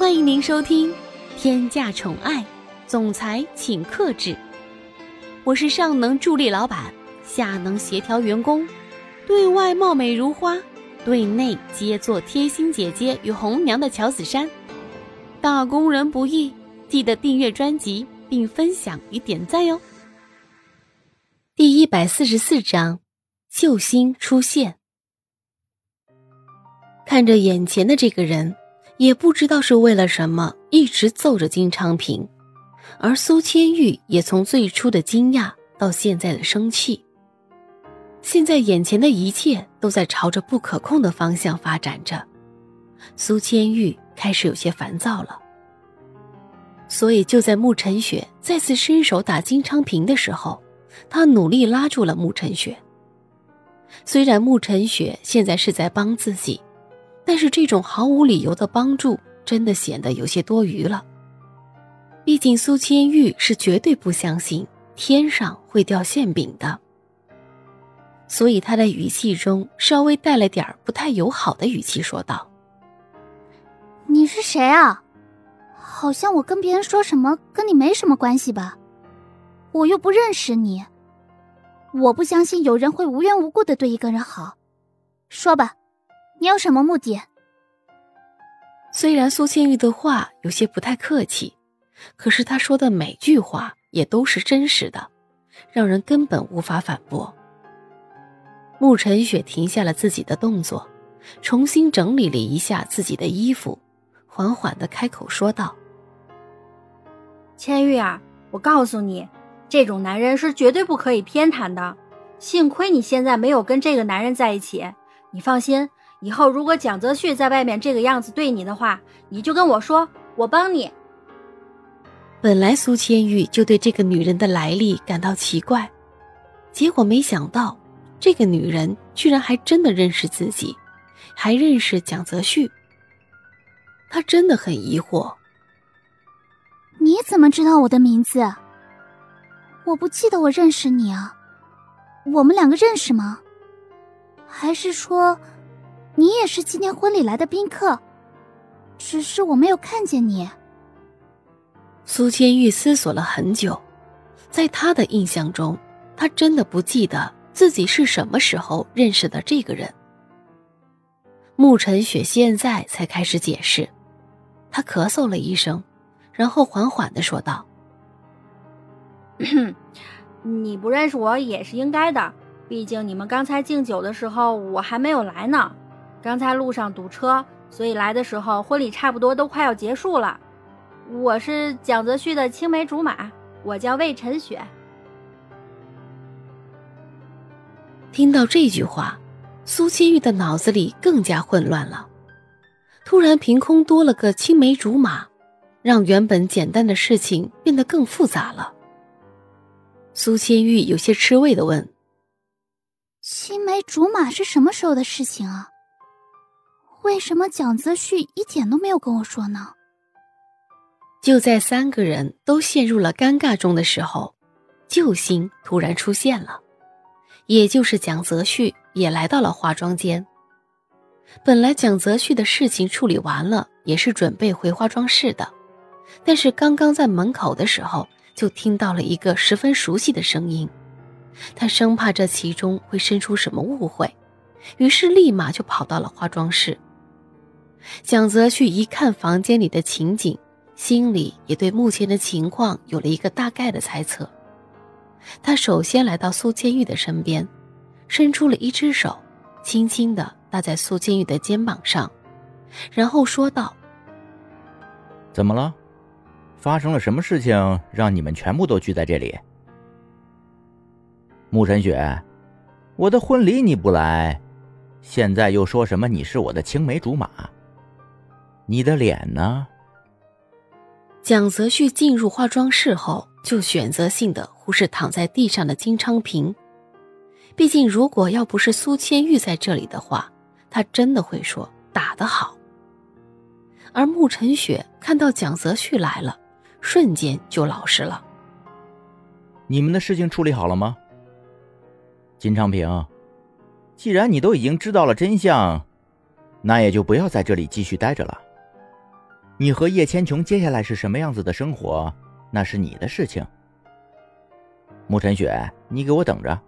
欢迎您收听《天价宠爱总裁请克制》，我是上能助力老板，下能协调员工，对外貌美如花，对内皆做贴心姐姐与红娘的乔子珊。打工人不易，记得订阅专辑并分享与点赞哟。第一百四十四章，救星出现。看着眼前的这个人，也不知道是为了什么，一直揍着金昌平，而苏千玉也从最初的惊讶到现在的生气。现在眼前的一切都在朝着不可控的方向发展着，苏千玉开始有些烦躁了。所以就在慕晨雪再次伸手打金昌平的时候，他努力拉住了慕晨雪。虽然慕晨雪现在是在帮自己。但是这种毫无理由的帮助，真的显得有些多余了。毕竟苏千玉是绝对不相信天上会掉馅饼的，所以他的语气中稍微带了点不太友好的语气说道：“你是谁啊？好像我跟别人说什么跟你没什么关系吧？我又不认识你，我不相信有人会无缘无故的对一个人好。说吧。”你有什么目的？虽然苏千玉的话有些不太客气，可是她说的每句话也都是真实的，让人根本无法反驳。慕晨雪停下了自己的动作，重新整理了一下自己的衣服，缓缓的开口说道：“千玉啊，我告诉你，这种男人是绝对不可以偏袒的。幸亏你现在没有跟这个男人在一起，你放心。”以后如果蒋泽旭在外面这个样子对你的话，你就跟我说，我帮你。本来苏千玉就对这个女人的来历感到奇怪，结果没想到这个女人居然还真的认识自己，还认识蒋泽旭。她真的很疑惑。你怎么知道我的名字？我不记得我认识你啊，我们两个认识吗？还是说？你也是今天婚礼来的宾客，只是我没有看见你。苏千玉思索了很久，在他的印象中，他真的不记得自己是什么时候认识的这个人。慕晨雪现在才开始解释，他咳嗽了一声，然后缓缓的说道：“你不认识我也是应该的，毕竟你们刚才敬酒的时候，我还没有来呢。”刚才路上堵车，所以来的时候婚礼差不多都快要结束了。我是蒋泽旭的青梅竹马，我叫魏晨雪。听到这句话，苏千玉的脑子里更加混乱了。突然凭空多了个青梅竹马，让原本简单的事情变得更复杂了。苏千玉有些吃味的问：“青梅竹马是什么时候的事情啊？”为什么蒋泽旭一点都没有跟我说呢？就在三个人都陷入了尴尬中的时候，救星突然出现了，也就是蒋泽旭也来到了化妆间。本来蒋泽旭的事情处理完了，也是准备回化妆室的，但是刚刚在门口的时候，就听到了一个十分熟悉的声音，他生怕这其中会生出什么误会，于是立马就跑到了化妆室。蒋泽旭一看房间里的情景，心里也对目前的情况有了一个大概的猜测。他首先来到苏千玉的身边，伸出了一只手，轻轻地搭在苏千玉的肩膀上，然后说道：“怎么了？发生了什么事情让你们全部都聚在这里？”慕晨雪，我的婚礼你不来，现在又说什么你是我的青梅竹马？你的脸呢？蒋泽旭进入化妆室后，就选择性的忽视躺在地上的金昌平。毕竟，如果要不是苏千玉在这里的话，他真的会说打得好。而慕晨雪看到蒋泽旭来了，瞬间就老实了。你们的事情处理好了吗？金昌平，既然你都已经知道了真相，那也就不要在这里继续待着了。你和叶千琼接下来是什么样子的生活，那是你的事情。慕晨雪，你给我等着！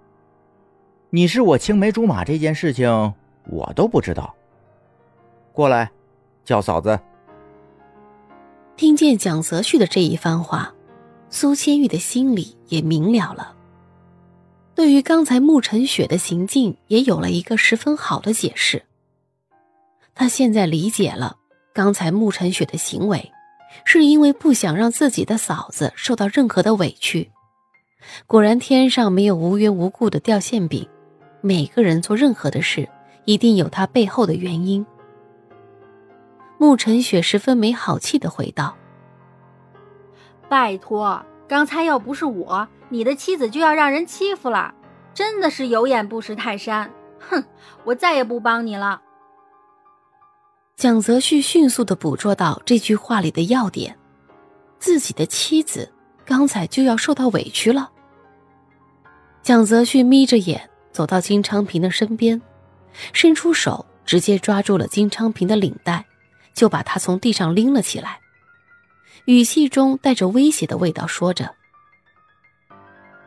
你是我青梅竹马这件事情，我都不知道。过来，叫嫂子。听见蒋泽旭的这一番话，苏千玉的心里也明了了。对于刚才慕晨雪的行径，也有了一个十分好的解释。他现在理解了，刚才慕晨雪的行为，是因为不想让自己的嫂子受到任何的委屈。果然，天上没有无缘无故的掉馅饼。每个人做任何的事，一定有他背后的原因。慕晨雪十分没好气的回道：“拜托，刚才要不是我，你的妻子就要让人欺负了，真的是有眼不识泰山。哼，我再也不帮你了。”蒋泽旭迅速的捕捉到这句话里的要点：自己的妻子。刚才就要受到委屈了。蒋泽旭眯着眼走到金昌平的身边，伸出手直接抓住了金昌平的领带，就把他从地上拎了起来，语气中带着威胁的味道，说着：“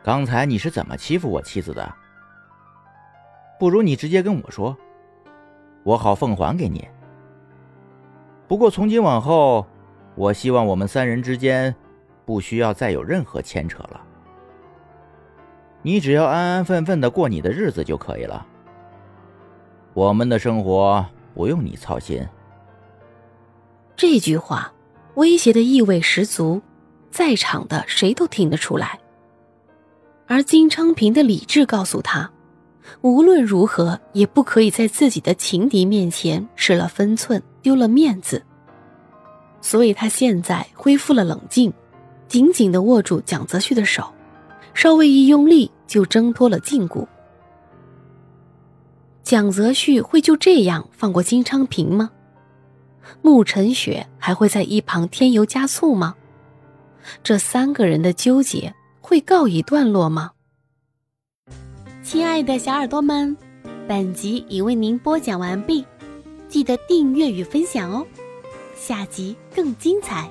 刚才你是怎么欺负我妻子的？不如你直接跟我说，我好奉还给你。不过从今往后，我希望我们三人之间……”不需要再有任何牵扯了，你只要安安分分的过你的日子就可以了。我们的生活不用你操心。这句话威胁的意味十足，在场的谁都听得出来。而金昌平的理智告诉他，无论如何也不可以在自己的情敌面前失了分寸，丢了面子。所以他现在恢复了冷静。紧紧的握住蒋泽旭的手，稍微一用力就挣脱了禁锢。蒋泽旭会就这样放过金昌平吗？穆晨雪还会在一旁添油加醋吗？这三个人的纠结会告一段落吗？亲爱的小耳朵们，本集已为您播讲完毕，记得订阅与分享哦，下集更精彩。